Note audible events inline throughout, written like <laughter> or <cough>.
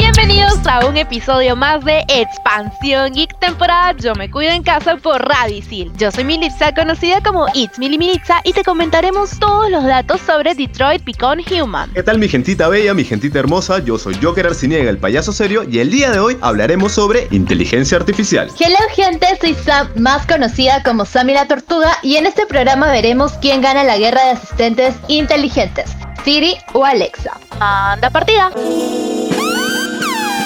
Bienvenidos a un episodio más de Expansión Geek temporada Yo me cuido en casa por Radicil. Yo soy Militza, conocida como It's Mili Militza, y te comentaremos todos los datos sobre Detroit Become Human. ¿Qué tal mi gentita bella, mi gentita hermosa? Yo soy Joker Arciniega, el payaso serio, y el día de hoy hablaremos sobre inteligencia artificial. Hello gente, soy Sam, más conocida como Sammy la Tortuga, y en este programa veremos quién gana la guerra de asistentes inteligentes, Siri o Alexa. Anda partida.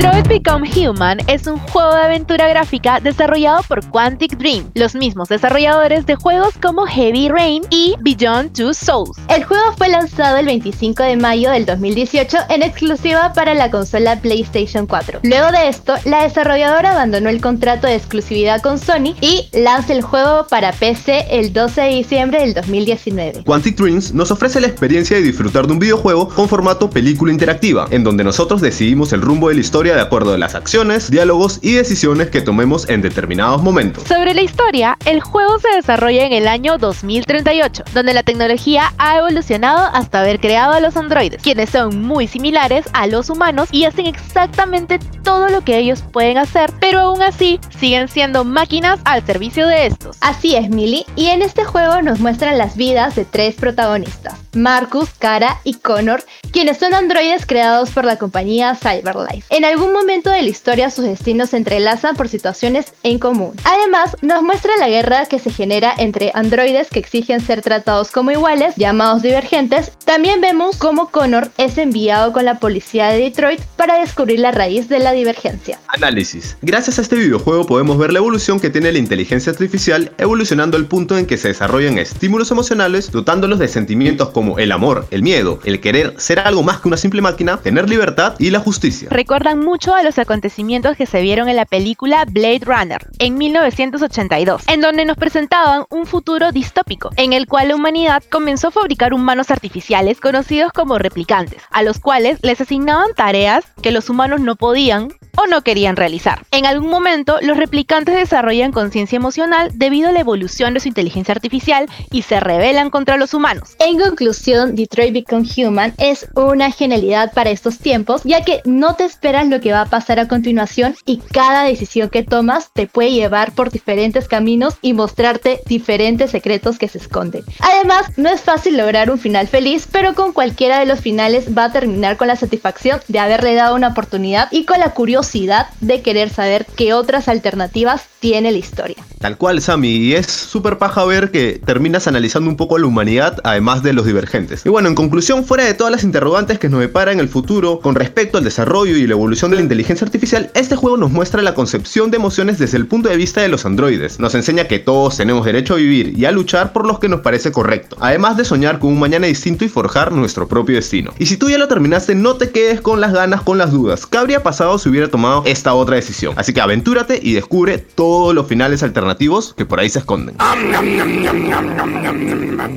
Detroit Become Human es un juego de aventura gráfica desarrollado por Quantic Dream, los mismos desarrolladores de juegos como Heavy Rain y Beyond Two Souls. El juego fue lanzado el 25 de mayo del 2018 en exclusiva para la consola PlayStation 4. Luego de esto, la desarrolladora abandonó el contrato de exclusividad con Sony y lanza el juego para PC el 12 de diciembre del 2019. Quantic Dreams nos ofrece la experiencia de disfrutar de un videojuego con formato película interactiva, en donde nosotros decidimos el rumbo de la historia de acuerdo a las acciones, diálogos y decisiones que tomemos en determinados momentos. Sobre la historia, el juego se desarrolla en el año 2038, donde la tecnología ha evolucionado hasta haber creado a los androides, quienes son muy similares a los humanos y hacen exactamente todo lo que ellos pueden hacer, pero aún así siguen siendo máquinas al servicio de estos. Así es, Millie, y en este juego nos muestran las vidas de tres protagonistas, Marcus, Kara y Connor, quienes son androides creados por la compañía Cyberlife. En algún momento de la historia sus destinos se entrelazan por situaciones en común. Además, nos muestra la guerra que se genera entre androides que exigen ser tratados como iguales, llamados divergentes. También vemos cómo Connor es enviado con la policía de Detroit para descubrir la raíz de la divergencia. Análisis. Gracias a este videojuego podemos ver la evolución que tiene la inteligencia artificial, evolucionando al punto en que se desarrollan estímulos emocionales, dotándolos de sentimientos como el amor, el miedo, el querer ser algo más que una simple máquina, tener libertad y la justicia. Recuerdan mucho a los acontecimientos que se vieron en la película Blade Runner en 1982, en donde nos presentaban un futuro distópico, en el cual la humanidad comenzó a fabricar humanos artificiales conocidos como replicantes, a los cuales les asignaban tareas que los humanos no podían o no querían realizar. En algún momento, los replicantes desarrollan conciencia emocional debido a la evolución de su inteligencia artificial y se rebelan contra los humanos. En conclusión, Detroit Become Human es una genialidad para estos tiempos, ya que no te esperas lo que va a pasar a continuación y cada decisión que tomas te puede llevar por diferentes caminos y mostrarte diferentes secretos que se esconden. Además, no es fácil lograr un final feliz, pero con cualquiera de los finales va a terminar con la satisfacción de haberle dado una oportunidad y con la curiosidad de querer saber qué otras alternativas tiene la historia. Tal cual, Sammy, y es súper paja ver que terminas analizando un poco la humanidad, además de los divergentes. Y bueno, en conclusión, fuera de todas las interrogantes que nos depara en el futuro con respecto al desarrollo y la evolución de la inteligencia artificial, este juego nos muestra la concepción de emociones desde el punto de vista de los androides. Nos enseña que todos tenemos derecho a vivir y a luchar por lo que nos parece correcto, además de soñar con un mañana distinto y forjar nuestro propio destino. Y si tú ya lo terminaste, no te quedes con las ganas, con las dudas. ¿Qué habría pasado si hubiera tomado esta otra decisión? Así que aventúrate y descubre todos los finales alternativos que por ahí se esconden.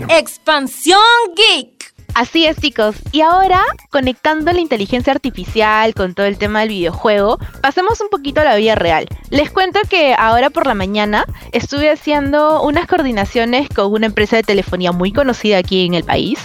Expansión Geek. Así es chicos, y ahora conectando la inteligencia artificial con todo el tema del videojuego, pasemos un poquito a la vida real. Les cuento que ahora por la mañana estuve haciendo unas coordinaciones con una empresa de telefonía muy conocida aquí en el país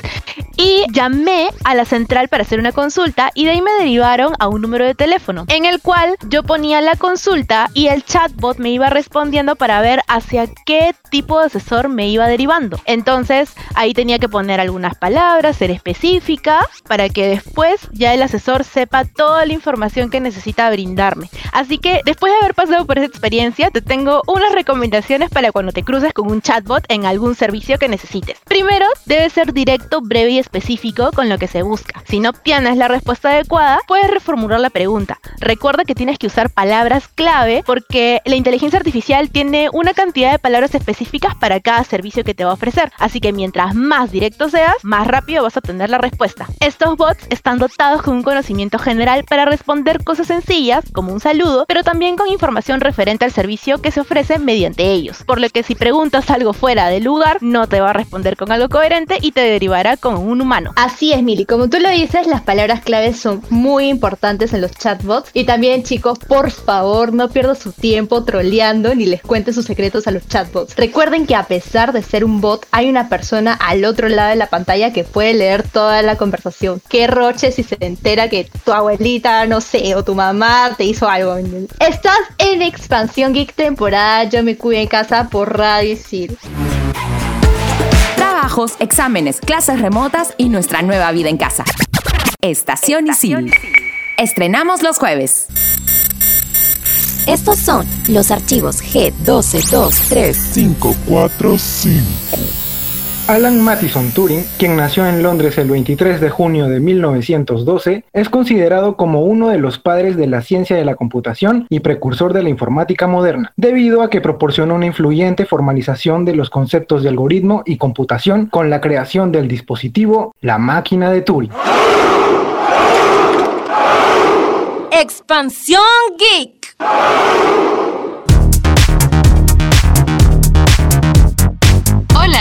y llamé a la central para hacer una consulta y de ahí me derivaron a un número de teléfono en el cual yo ponía la consulta y el chatbot me iba respondiendo para ver hacia qué tipo de asesor me iba derivando. Entonces ahí tenía que poner algunas palabras, ser específica para que después ya el asesor sepa toda la información que necesita brindarme. Así que después de haber pasado por esa experiencia, te tengo unas recomendaciones para cuando te cruces con un chatbot en algún servicio que necesites. Primero, debe ser directo, breve y específico con lo que se busca. Si no obtienes la respuesta adecuada, puedes reformular la pregunta. Recuerda que tienes que usar palabras clave porque la inteligencia artificial tiene una cantidad de palabras específicas para cada servicio que te va a ofrecer. Así que mientras más directo seas, más rápido vas a obtener la respuesta. Estos bots están dotados con un conocimiento general para responder cosas sencillas, como un saludo, pero también con información referente al servicio que se ofrece mediante ellos. Por lo que si preguntas algo fuera de lugar, no te va a responder con algo coherente y te derivará con un humano. Así es, Mili. Como tú lo dices, las palabras claves son muy importantes en los chatbots. Y también, chicos, por favor, no pierdan su tiempo troleando ni les cuenten sus secretos a los chatbots. Recuerden que a pesar de ser un bot, hay una persona al otro lado de la pantalla que puede leer toda la conversación. Qué roche si se entera que tu abuelita, no sé, o tu mamá te hizo algo. Estás en Expansión Geek temporada Yo me cuido en casa por Radio Isil. Trabajos, exámenes, clases remotas y nuestra nueva vida en casa. Estación Isil. Estrenamos los jueves. Estos son los archivos G12235. 545. Alan Mattison Turing, quien nació en Londres el 23 de junio de 1912, es considerado como uno de los padres de la ciencia de la computación y precursor de la informática moderna, debido a que proporcionó una influyente formalización de los conceptos de algoritmo y computación con la creación del dispositivo la máquina de Turing. Expansión Geek.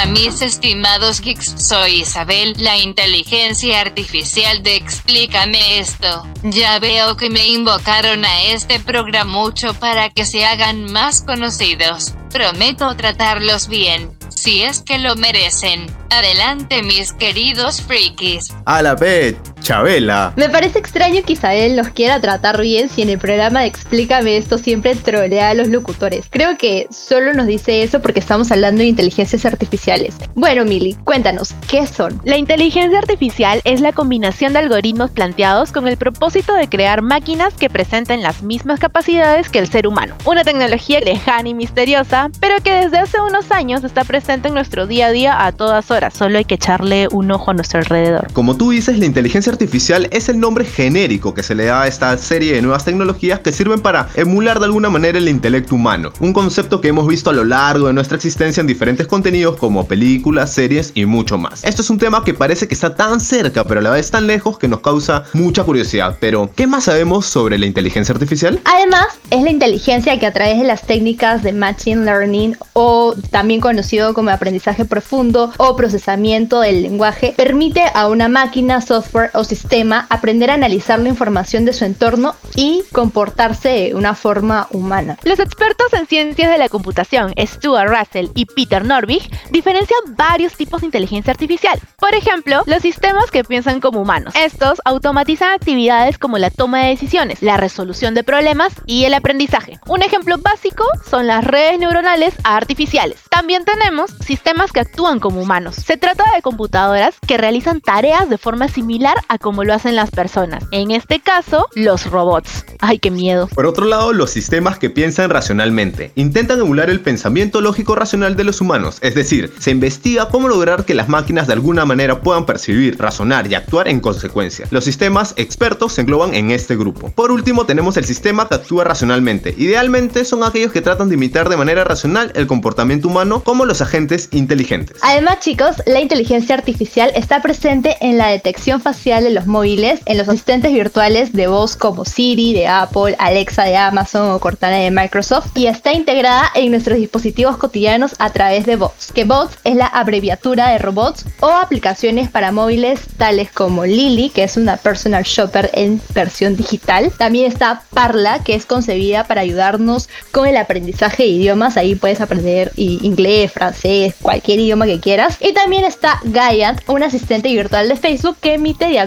Mis estimados geeks, soy Isabel, la inteligencia artificial de Explícame esto. Ya veo que me invocaron a este programa mucho para que se hagan más conocidos. Prometo tratarlos bien, si es que lo merecen. Adelante mis queridos frikis. A la vez, Chabela. Me parece extraño que Isabel los quiera tratar bien si en el programa de Explícame esto siempre trolea a los locutores. Creo que solo nos dice eso porque estamos hablando de inteligencias artificiales. Bueno, Mili, cuéntanos, ¿qué son? La inteligencia artificial es la combinación de algoritmos planteados con el propósito de crear máquinas que presenten las mismas capacidades que el ser humano. Una tecnología lejana y misteriosa, pero que desde hace unos años está presente en nuestro día a día a todas horas. Solo hay que echarle un ojo a nuestro alrededor. Como tú dices, la inteligencia artificial es el nombre genérico que se le da a esta serie de nuevas tecnologías que sirven para emular de alguna manera el intelecto humano, un concepto que hemos visto a lo largo de nuestra existencia en diferentes contenidos como películas, series y mucho más. Esto es un tema que parece que está tan cerca pero a la vez tan lejos que nos causa mucha curiosidad, pero ¿qué más sabemos sobre la inteligencia artificial? Además, es la inteligencia que a través de las técnicas de Machine Learning o también conocido como aprendizaje profundo o procesamiento del lenguaje, permite a una máquina, software o sistema aprender a analizar la información de su entorno y comportarse de una forma humana. Los expertos en ciencias de la computación, Stuart Russell y Peter Norvig, diferencian varios tipos de inteligencia artificial. Por ejemplo, los sistemas que piensan como humanos. Estos automatizan actividades como la toma de decisiones, la resolución de problemas y el aprendizaje. Un ejemplo básico son las redes neuronales artificiales. También tenemos sistemas que actúan como humanos. Se trata de computadoras que realizan tareas de forma similar a como lo hacen las personas. En este caso, los robots. Ay, qué miedo. Por otro lado, los sistemas que piensan racionalmente intentan emular el pensamiento lógico racional de los humanos, es decir, se investiga cómo lograr que las máquinas de alguna manera puedan percibir, razonar y actuar en consecuencia. Los sistemas expertos se engloban en este grupo. Por último, tenemos el sistema que actúa racionalmente. Idealmente son aquellos que tratan de imitar de manera racional el comportamiento humano como los agentes inteligentes. Además, chicos, la inteligencia artificial está presente en la detección facial de los móviles, en los asistentes virtuales de voz como Siri de Apple, Alexa de Amazon o Cortana de Microsoft y está integrada en nuestros dispositivos cotidianos a través de bots, que bots es la abreviatura de robots o aplicaciones para móviles tales como Lily, que es una personal shopper en versión digital. También está Parla, que es concebida para ayudarnos con el aprendizaje de idiomas. Ahí puedes aprender inglés, francés, cualquier idioma que quieras. Y también está Gaiant, un asistente virtual de Facebook que emite diagnósticos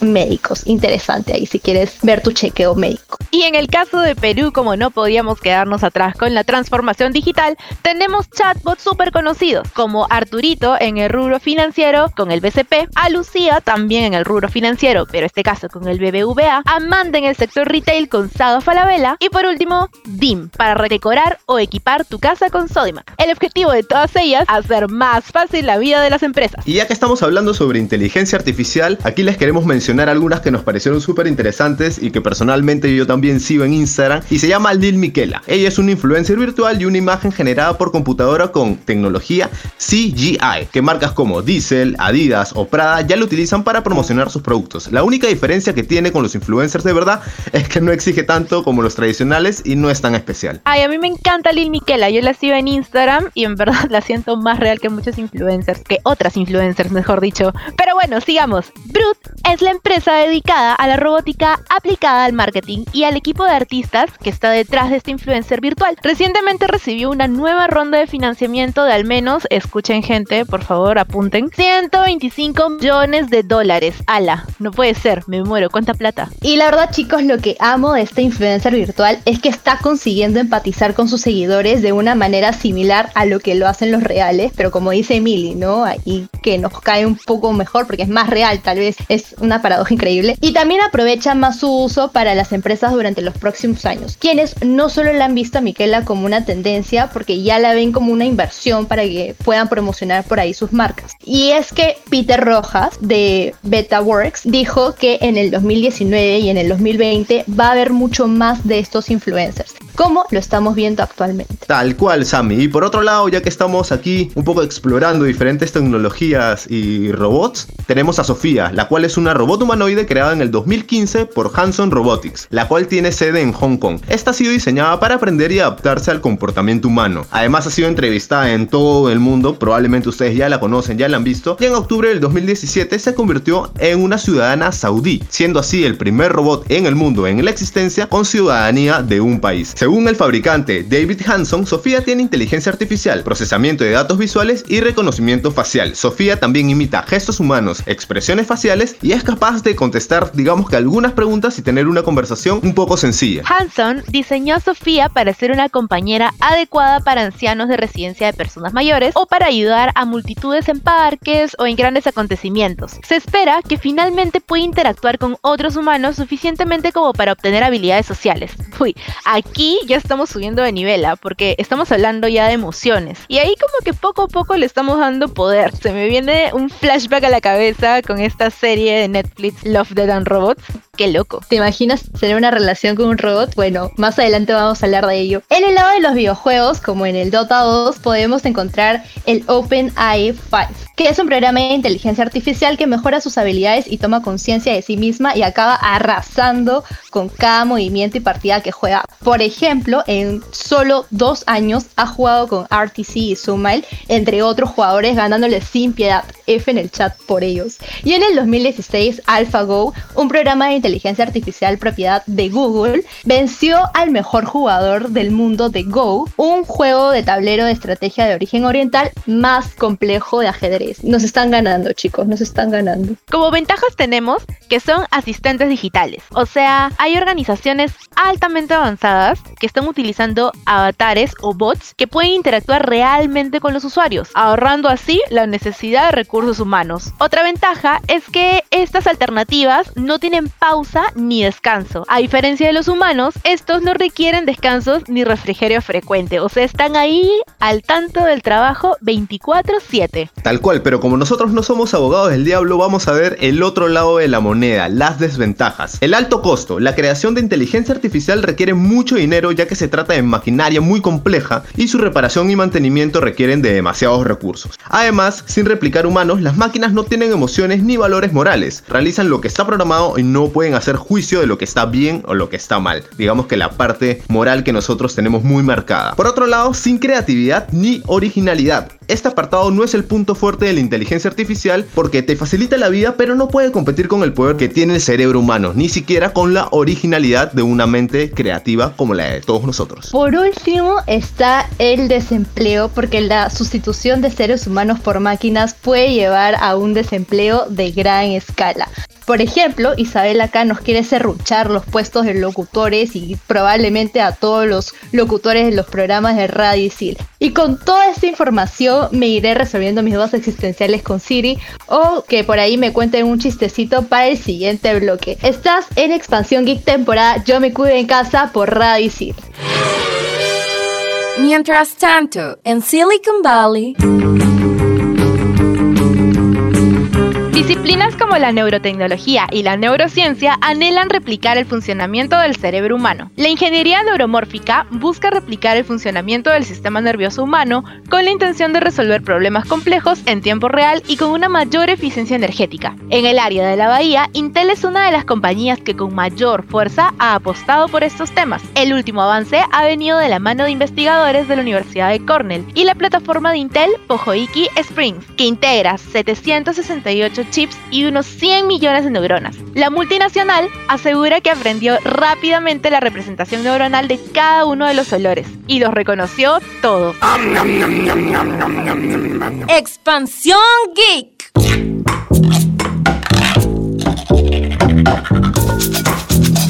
médicos. Interesante ahí si quieres ver tu chequeo médico. Y en el caso de Perú, como no podíamos quedarnos atrás con la transformación digital, tenemos chatbots súper conocidos, como Arturito en el rubro financiero con el BCP, a Lucía también en el rubro financiero, pero este caso con el BBVA, Amanda en el sector retail con Sado Falabella y por último, DIM, para redecorar o equipar tu casa con Sodimac. El objetivo de todas ellas, hacer más fácil la vida de las empresas. Y ya que estamos hablando sobre inteligencia artificial, aquí les queremos mencionar algunas que nos parecieron súper interesantes y que personalmente yo también sigo en Instagram y se llama Lil Miquela. Ella es una influencer virtual y una imagen generada por computadora con tecnología CGI, que marcas como Diesel, Adidas o Prada ya lo utilizan para promocionar sus productos. La única diferencia que tiene con los influencers de verdad <laughs> es que no exige tanto como los tradicionales y no es tan especial. Ay, a mí me encanta Lil Miquela, yo la sigo en Instagram y en verdad <laughs> la siento más real que muchos influencers, que otras influencers, mejor dicho. Pero bueno, sigamos. Brut es la empresa dedicada a la robótica aplicada al marketing y al equipo de artistas que está detrás de este influencer virtual. Recientemente recibió una nueva ronda de financiamiento de al menos, escuchen gente, por favor apunten, 125 millones de dólares. Ala, no puede ser, me muero, ¿cuánta plata? Y la verdad chicos, lo que amo de este influencer virtual es que está consiguiendo empatizar con sus seguidores de una manera similar a lo que lo hacen los reales, pero como dice Emily, ¿no? Ahí que nos cae un poco mejor porque es más real, tal vez es una paradoja increíble. Y también aprovecha más su uso para las empresas los próximos años, quienes no solo la han visto a Miquela como una tendencia, porque ya la ven como una inversión para que puedan promocionar por ahí sus marcas. Y es que Peter Rojas de BetaWorks dijo que en el 2019 y en el 2020 va a haber mucho más de estos influencers, como lo estamos viendo actualmente. Tal cual, Sammy. Y por otro lado, ya que estamos aquí un poco explorando diferentes tecnologías y robots, tenemos a Sofía, la cual es una robot humanoide creada en el 2015 por Hanson Robotics, la cual tiene sede en Hong Kong. Esta ha sido diseñada para aprender y adaptarse al comportamiento humano. Además ha sido entrevistada en todo el mundo, probablemente ustedes ya la conocen, ya la han visto, y en octubre del 2017 se convirtió en una ciudadana saudí, siendo así el primer robot en el mundo en la existencia con ciudadanía de un país. Según el fabricante David Hanson, Sofía tiene inteligencia artificial, procesamiento de datos visuales y reconocimiento facial. Sofía también imita gestos humanos, expresiones faciales y es capaz de contestar, digamos que algunas preguntas y tener una conversación poco sencilla. Hanson diseñó a Sofía para ser una compañera adecuada para ancianos de residencia de personas mayores o para ayudar a multitudes en parques o en grandes acontecimientos. Se espera que finalmente pueda interactuar con otros humanos suficientemente como para obtener habilidades sociales. Uy, aquí ya estamos subiendo de nivel, ¿ah? porque estamos hablando ya de emociones. Y ahí como que poco a poco le estamos dando poder. Se me viene un flashback a la cabeza con esta serie de Netflix Love, Dead and Robots. Qué loco. ¿Te imaginas tener una relación con un robot? Bueno, más adelante vamos a hablar de ello. En el lado de los videojuegos, como en el Dota 2, podemos encontrar el OpenAI 5, que es un programa de inteligencia artificial que mejora sus habilidades y toma conciencia de sí misma y acaba arrasando con cada movimiento y partida que juega. Por ejemplo, en solo dos años ha jugado con RTC y Sumail, entre otros jugadores, ganándole sin piedad. F en el chat por ellos. Y en el 2016, AlphaGo, un programa de inteligencia artificial propiedad de Google, venció al mejor jugador del mundo de Go, un juego de tablero de estrategia de origen oriental más complejo de ajedrez. Nos están ganando, chicos, nos están ganando. Como ventajas tenemos que son asistentes digitales. O sea, hay organizaciones altamente avanzadas que están utilizando avatares o bots que pueden interactuar realmente con los usuarios, ahorrando así la necesidad de recursos humanos. Otra ventaja es que estas alternativas no tienen pausa ni descanso. A diferencia de los humanos, estos no requieren descansos ni refrigerio frecuente. O sea, están ahí al tanto del trabajo 24/7. Tal cual, pero como nosotros no somos abogados del diablo, vamos a ver el otro lado de la moneda, las desventajas. El alto costo. La creación de inteligencia artificial requiere mucho dinero ya que se trata de maquinaria muy compleja y su reparación y mantenimiento requieren de demasiados recursos. Además, sin replicar humanos, las máquinas no tienen emociones ni valores morales. Realizan lo que está programado y no pueden hacer juicio de lo que está bien o lo que está mal. Digamos que la parte moral que nosotros tenemos muy marcada. Por otro lado, sin creatividad ni originalidad. Este apartado no es el punto fuerte de la inteligencia artificial porque te facilita la vida pero no puede competir con el poder que tiene el cerebro humano, ni siquiera con la originalidad de una mente creativa como la de todos nosotros. Por último está el desempleo porque la sustitución de seres humanos por máquinas puede llevar a un desempleo de gran escala. Por ejemplo, Isabel acá nos quiere serruchar los puestos de locutores y probablemente a todos los locutores de los programas de Radio Isil. Y con toda esta información me iré resolviendo mis dudas existenciales con Siri o que por ahí me cuenten un chistecito para el siguiente bloque. Estás en Expansión Geek temporada Yo me cuido en casa por Radio Isil. Mientras tanto, en Silicon Valley... Disciplinas como la neurotecnología y la neurociencia anhelan replicar el funcionamiento del cerebro humano. La ingeniería neuromórfica busca replicar el funcionamiento del sistema nervioso humano con la intención de resolver problemas complejos en tiempo real y con una mayor eficiencia energética. En el área de la bahía, Intel es una de las compañías que con mayor fuerza ha apostado por estos temas. El último avance ha venido de la mano de investigadores de la Universidad de Cornell y la plataforma de Intel Pojoiki Springs, que integra 768 chips y unos 100 millones de neuronas. La multinacional asegura que aprendió rápidamente la representación neuronal de cada uno de los olores y los reconoció todos. Expansión Geek.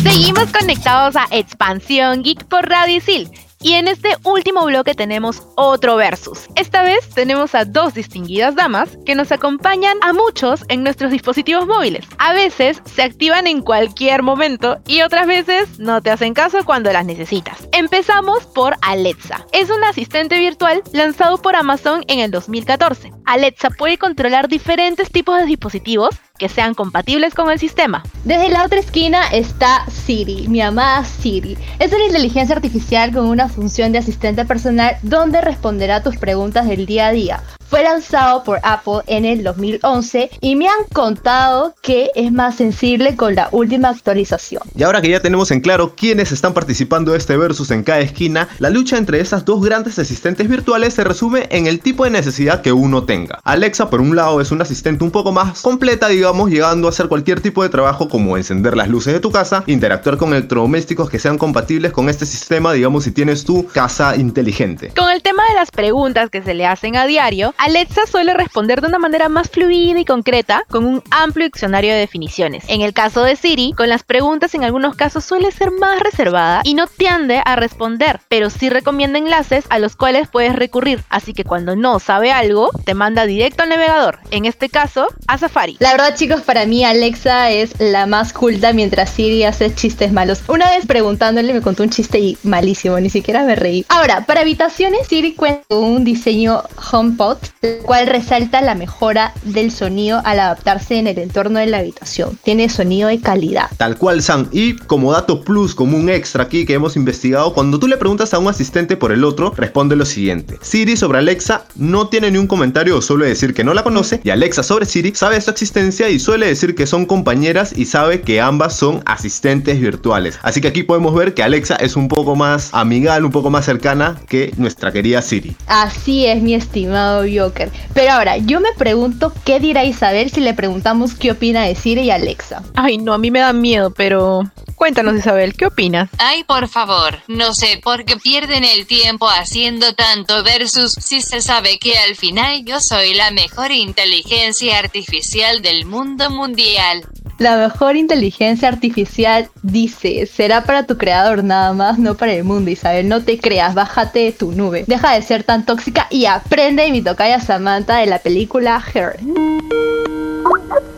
Seguimos conectados a Expansión Geek por Radio Isil. Y en este último bloque tenemos otro versus. Esta vez tenemos a dos distinguidas damas que nos acompañan a muchos en nuestros dispositivos móviles. A veces se activan en cualquier momento y otras veces no te hacen caso cuando las necesitas. Empezamos por Alexa. Es un asistente virtual lanzado por Amazon en el 2014. Alexa puede controlar diferentes tipos de dispositivos que sean compatibles con el sistema. Desde la otra esquina está Siri, mi amada Siri. Es una inteligencia artificial con una función de asistente personal donde responderá tus preguntas del día a día. Fue lanzado por Apple en el 2011 y me han contado que es más sensible con la última actualización. Y ahora que ya tenemos en claro quiénes están participando de este versus en cada esquina, la lucha entre esas dos grandes asistentes virtuales se resume en el tipo de necesidad que uno tenga. Alexa, por un lado, es un asistente un poco más completa, digamos, llegando a hacer cualquier tipo de trabajo como encender las luces de tu casa, interactuar con electrodomésticos que sean compatibles con este sistema, digamos, si tienes tu casa inteligente. Con el tema de las preguntas que se le hacen a diario, Alexa suele responder de una manera más fluida y concreta con un amplio diccionario de definiciones. En el caso de Siri, con las preguntas en algunos casos suele ser más reservada y no tiende a responder, pero sí recomienda enlaces a los cuales puedes recurrir, así que cuando no sabe algo, te manda directo al navegador, en este caso a Safari. La verdad chicos, para mí Alexa es la más culta mientras Siri hace chistes malos. Una vez preguntándole me contó un chiste y malísimo, ni siquiera me reí. Ahora, para habitaciones Siri cuenta con un diseño HomePod el cual resalta la mejora del sonido al adaptarse en el entorno de la habitación. Tiene sonido de calidad. Tal cual, Sam. Y como dato plus, como un extra aquí que hemos investigado, cuando tú le preguntas a un asistente por el otro, responde lo siguiente. Siri sobre Alexa no tiene ni un comentario o suele decir que no la conoce. Y Alexa sobre Siri sabe su existencia y suele decir que son compañeras y sabe que ambas son asistentes virtuales. Así que aquí podemos ver que Alexa es un poco más amigable, un poco más cercana que nuestra querida Siri. Así es, mi estimado Joker. Pero ahora, yo me pregunto qué dirá Isabel si le preguntamos qué opina de Siri y Alexa. Ay, no, a mí me da miedo, pero cuéntanos Isabel, ¿qué opinas? Ay, por favor, no sé por qué pierden el tiempo haciendo tanto versus si se sabe que al final yo soy la mejor inteligencia artificial del mundo mundial. La mejor inteligencia artificial dice, será para tu creador nada más, no para el mundo, Isabel. No te creas, bájate de tu nube. Deja de ser tan tóxica y aprende de mi tocaya Samantha de la película Her.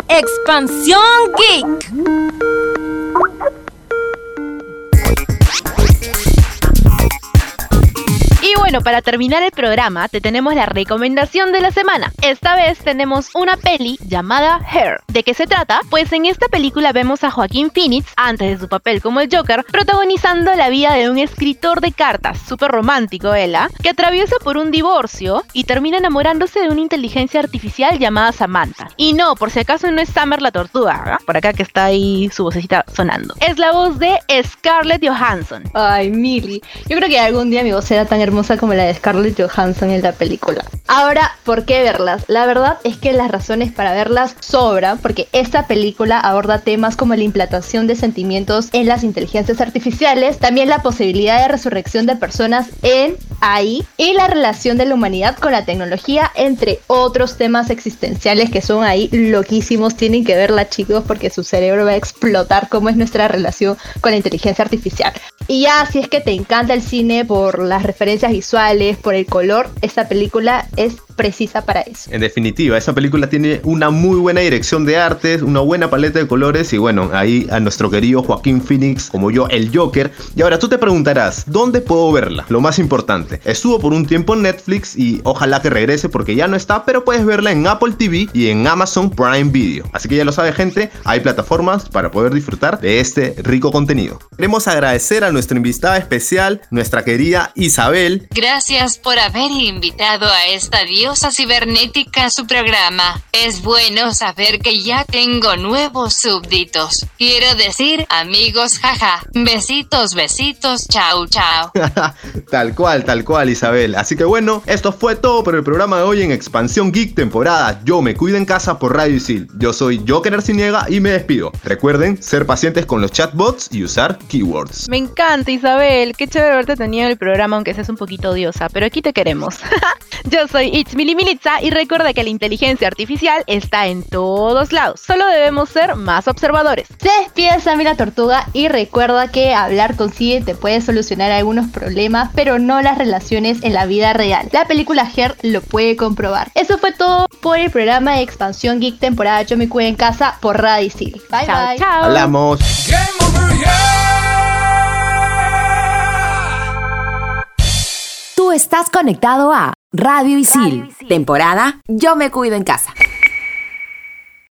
Expansión Geek. Bueno, para terminar el programa, te tenemos la recomendación de la semana. Esta vez tenemos una peli llamada Hair. ¿De qué se trata? Pues en esta película vemos a Joaquín Phoenix, antes de su papel como el Joker, protagonizando la vida de un escritor de cartas, súper romántico, Ella, que atraviesa por un divorcio y termina enamorándose de una inteligencia artificial llamada Samantha. Y no, por si acaso no es Summer la tortuga. Por acá que está ahí su vocecita sonando. Es la voz de Scarlett Johansson. Ay, Millie. Yo creo que algún día mi voz será tan hermosa como la de Scarlett Johansson en la película. Ahora, ¿por qué verlas? La verdad es que las razones para verlas sobran porque esta película aborda temas como la implantación de sentimientos en las inteligencias artificiales, también la posibilidad de resurrección de personas en ahí y la relación de la humanidad con la tecnología, entre otros temas existenciales que son ahí loquísimos. Tienen que verla, chicos, porque su cerebro va a explotar cómo es nuestra relación con la inteligencia artificial. Y ya, si es que te encanta el cine por las referencias visuales, por el color, esta película es precisa para eso. En definitiva, esa película tiene una muy buena dirección de arte, una buena paleta de colores y bueno, ahí a nuestro querido Joaquín Phoenix, como yo, el Joker. Y ahora tú te preguntarás, ¿dónde puedo verla? Lo más importante, estuvo por un tiempo en Netflix y ojalá que regrese porque ya no está, pero puedes verla en Apple TV y en Amazon Prime Video. Así que ya lo sabe gente, hay plataformas para poder disfrutar de este rico contenido. Queremos agradecer a nuestra invitada especial, nuestra querida Isabel. Gracias por haber invitado a esta diosa cibernética a su programa. Es bueno saber que ya tengo nuevos súbditos. Quiero decir, amigos, jaja. Besitos, besitos, chao, chao. <laughs> tal cual, tal cual, Isabel. Así que bueno, esto fue todo por el programa de hoy en Expansión Geek temporada Yo me cuido en casa por Radio Isil. Yo soy Joker Arciniega y me despido. Recuerden ser pacientes con los chatbots y usar keywords. Me encanta, Isabel. Qué chévere haberte tenido en el programa, aunque seas un poquito odiosa, pero aquí te queremos. <laughs> Yo soy It's Mili Militza y recuerda que la inteligencia artificial está en todos lados. Solo debemos ser más observadores. Se despide Sammy la Tortuga y recuerda que hablar con CIE te puede solucionar algunos problemas, pero no las relaciones en la vida real. La película Her lo puede comprobar. Eso fue todo por el programa de Expansión Geek temporada Yo me cuido en casa por Radio City. Bye Chao, bye. chao. Hablamos. Tú estás conectado a Radio Isil, temporada Yo me cuido en casa.